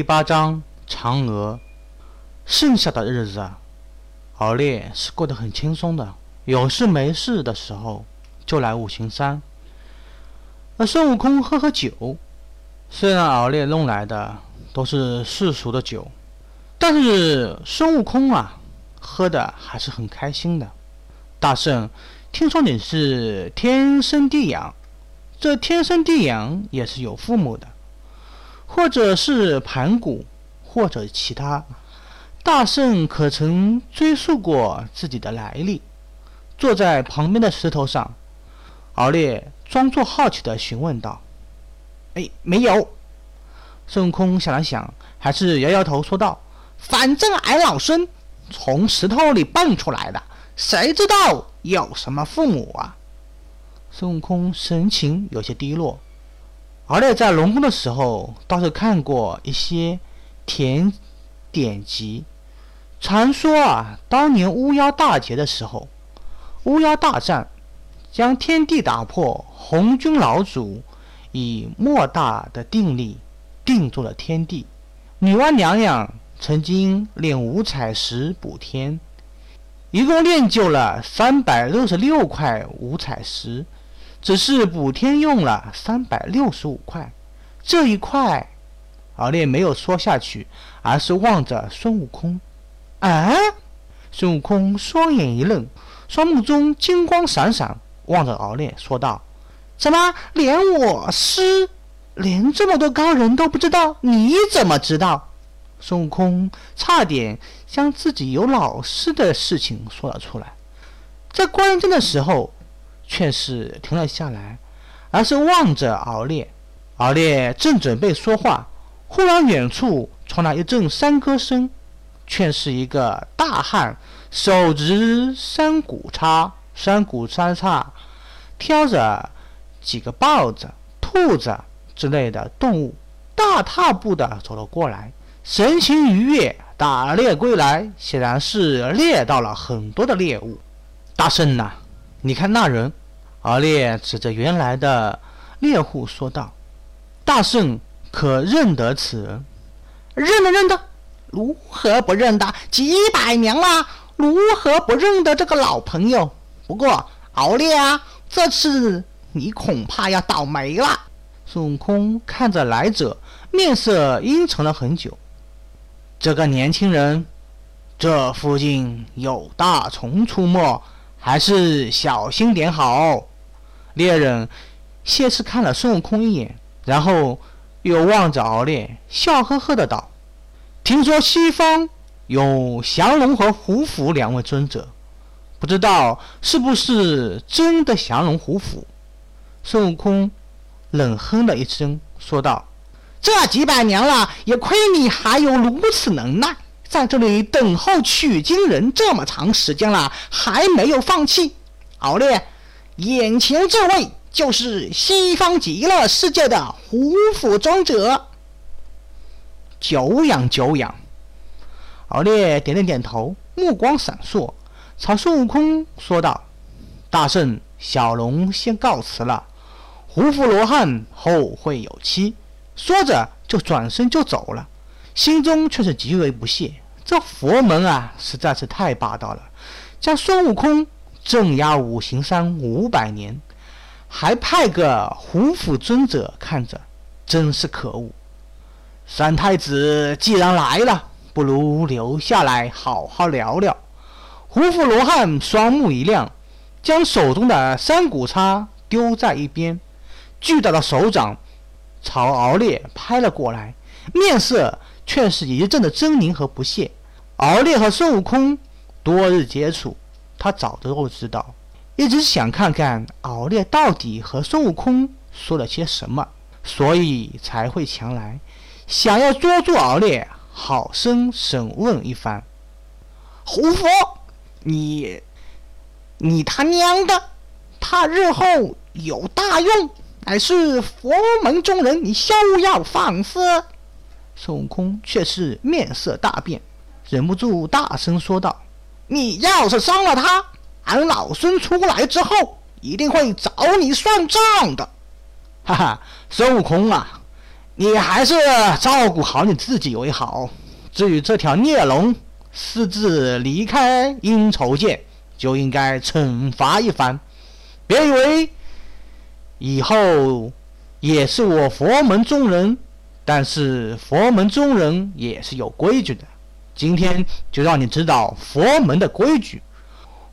第八章嫦娥。剩下的日子啊，敖烈是过得很轻松的。有事没事的时候，就来五行山。而孙悟空喝喝酒，虽然敖烈弄来的都是世俗的酒，但是孙悟空啊，喝的还是很开心的。大圣，听说你是天生地养，这天生地养也是有父母的。或者是盘古，或者其他大圣，可曾追溯过自己的来历？坐在旁边的石头上，敖烈装作好奇的询问道：“哎，没有。”孙悟空想了想，还是摇摇头说道：“反正俺老孙从石头里蹦出来的，谁知道有什么父母啊？”孙悟空神情有些低落。敖烈在龙宫的时候，倒是看过一些典典籍。传说啊，当年巫妖大劫的时候，巫妖大战，将天地打破，红军老祖以莫大的定力定住了天地。女娲娘娘曾经炼五彩石补天，一共炼就了三百六十六块五彩石。只是补天用了三百六十五块，这一块，敖烈没有说下去，而是望着孙悟空。啊！孙悟空双眼一愣，双目中金光闪闪，望着敖烈说道：“怎么连我师，连这么多高人都不知道？你怎么知道？”孙悟空差点将自己有老师的事情说了出来，在关键的时候。却是停了下来，而是望着敖烈。敖烈正准备说话，忽然远处传来一阵山歌声，却是一个大汉手执山谷叉，山谷三叉，挑着几个豹子、兔子之类的动物，大踏步的走了过来，神情愉悦。打猎归来，显然是猎到了很多的猎物。大圣呐，你看那人。敖烈指着原来的猎户说道：“大圣可认得此人？认得，认得，如何不认得？几百年了，如何不认得这个老朋友？不过，敖烈啊，这次你恐怕要倒霉了。”孙悟空看着来者，面色阴沉了很久。这个年轻人，这附近有大虫出没，还是小心点好。猎人先是看了孙悟空一眼，然后又望着敖烈，笑呵呵的道：“听说西方有降龙和虎符两位尊者，不知道是不是真的降龙虎符？”孙悟空冷哼了一声，说道：“这几百年了，也亏你还有如此能耐，在这里等候取经人这么长时间了，还没有放弃。”敖烈。眼前这位就是西方极乐世界的虎符尊者。久仰久仰。敖烈点了点头，目光闪烁，朝孙悟空说道：“大圣，小龙先告辞了。胡佛罗汉后会有期。”说着就转身就走了，心中却是极为不屑。这佛门啊，实在是太霸道了，将孙悟空。镇压五行山五百年，还派个虎符尊者看着，真是可恶。三太子既然来了，不如留下来好好聊聊。虎符罗汉双目一亮，将手中的三股叉丢在一边，巨大的手掌朝敖烈拍了过来，面色却是一阵的狰狞和不屑。敖烈和孙悟空多日接触。他早就知道，一直想看看敖烈到底和孙悟空说了些什么，所以才会前来，想要捉住敖烈，好生审问一番。胡佛，你，你他娘的，他日后有大用，乃是佛门中人，你休要放肆！孙悟空却是面色大变，忍不住大声说道。你要是伤了他，俺老孙出来之后一定会找你算账的。哈哈，孙悟空啊，你还是照顾好你自己为好。至于这条孽龙私自离开阴愁界，就应该惩罚一番。别以为以后也是我佛门中人，但是佛门中人也是有规矩的。今天就让你知道佛门的规矩。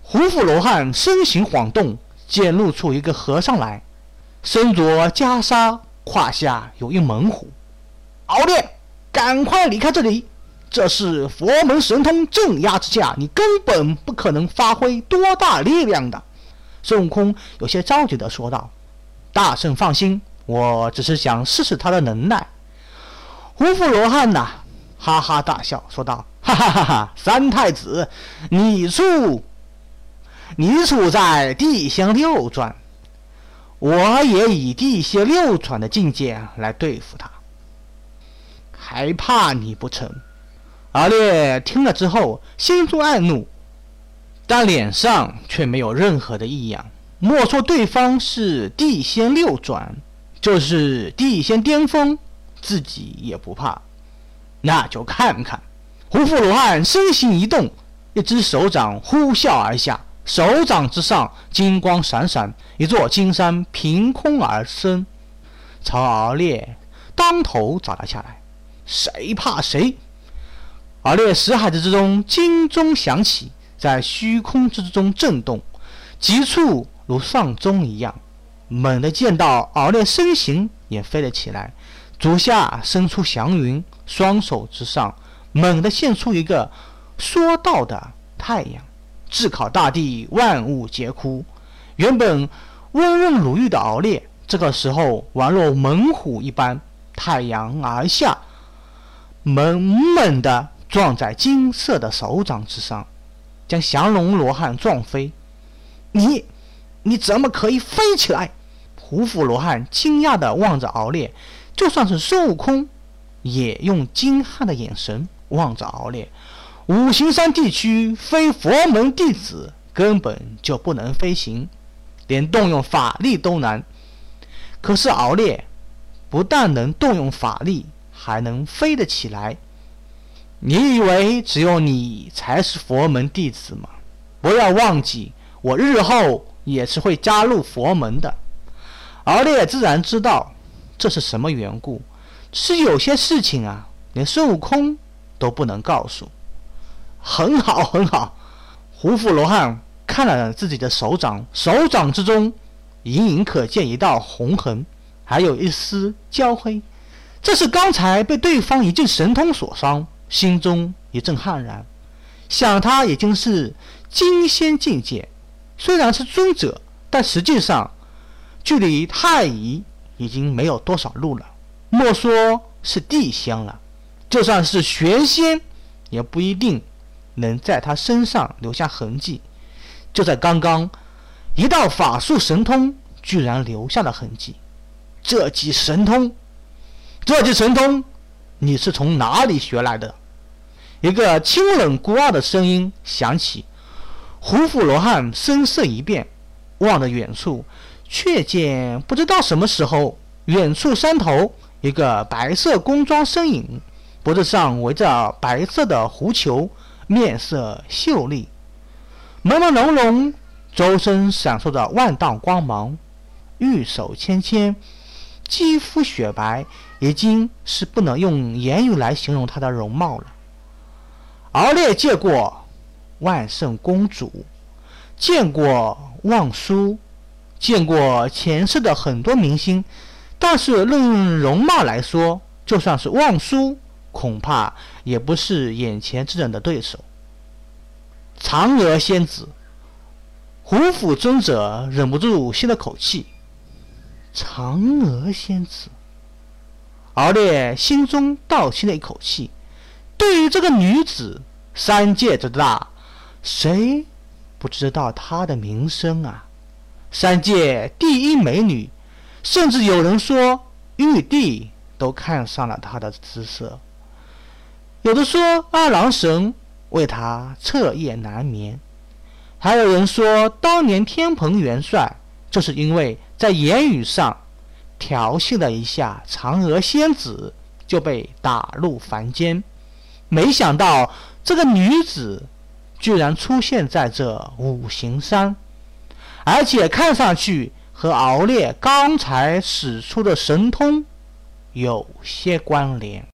胡夫罗汉身形晃动，显露出一个和尚来，身着袈裟，胯下有一猛虎。敖烈，赶快离开这里！这是佛门神通镇压之下，你根本不可能发挥多大力量的。孙悟空有些着急地说道：“大圣放心，我只是想试试他的能耐。”胡夫罗汉呐，哈哈大笑说道：“哈哈哈哈！三太子，你处你处在地仙六转，我也以地仙六转的境界来对付他。”还怕你不成？阿烈听了之后，心中暗怒，但脸上却没有任何的异样。莫说对方是地仙六转，就是地仙巅峰，自己也不怕。那就看看。胡夫罗汉身形一动，一只手掌呼啸而下，手掌之上金光闪闪，一座金山凭空而生，朝敖烈当头砸了下来。谁怕谁！敖烈识海之中，金钟响起，在虚空之中震动，急促如丧钟一样。猛地见到敖烈身形也飞了起来，足下伸出祥云，双手之上猛地现出一个说道的太阳，炙烤大地，万物皆枯。原本温润如玉的敖烈，这个时候宛若猛虎一般，太阳而下。猛猛地撞在金色的手掌之上，将降龙罗汉撞飞。你，你怎么可以飞起来？胡夫罗汉惊讶地望着敖烈，就算是孙悟空，也用惊骇的眼神望着敖烈。五行山地区非佛门弟子根本就不能飞行，连动用法力都难。可是敖烈不但能动用法力。还能飞得起来？你以为只有你才是佛门弟子吗？不要忘记，我日后也是会加入佛门的。敖烈自然知道这是什么缘故，是有些事情啊，连孙悟空都不能告诉。很好，很好。胡夫罗汉看了自己的手掌，手掌之中隐隐可见一道红痕，还有一丝焦黑。这是刚才被对方一记神通所伤，心中一阵骇然。想他已经是金仙境界，虽然是尊者，但实际上距离太乙已经没有多少路了。莫说是地仙了，就算是玄仙，也不一定能在他身上留下痕迹。就在刚刚，一道法术神通居然留下了痕迹。这记神通。这记神通，你是从哪里学来的？一个清冷孤傲的声音响起。胡夫罗汉声色一变，望着远处，却见不知道什么时候，远处山头一个白色工装身影，脖子上围着白色的狐裘，面色秀丽，朦朦胧胧，周身闪烁着万道光芒，玉手纤纤。肌肤雪白，已经是不能用言语来形容她的容貌了。敖烈见过万圣公主，见过望舒，见过前世的很多明星，但是论容貌来说，就算是望舒，恐怕也不是眼前之人的对手。嫦娥仙子，胡府尊者忍不住吸了口气。嫦娥仙子，敖烈心中倒吸了一口气。对于这个女子，三界之大，谁不知道她的名声啊？三界第一美女，甚至有人说玉帝都看上了她的姿色。有的说二郎神为他彻夜难眠，还有人说当年天蓬元帅就是因为。在言语上，调戏了一下嫦娥仙子，就被打入凡间。没想到这个女子居然出现在这五行山，而且看上去和敖烈刚才使出的神通有些关联。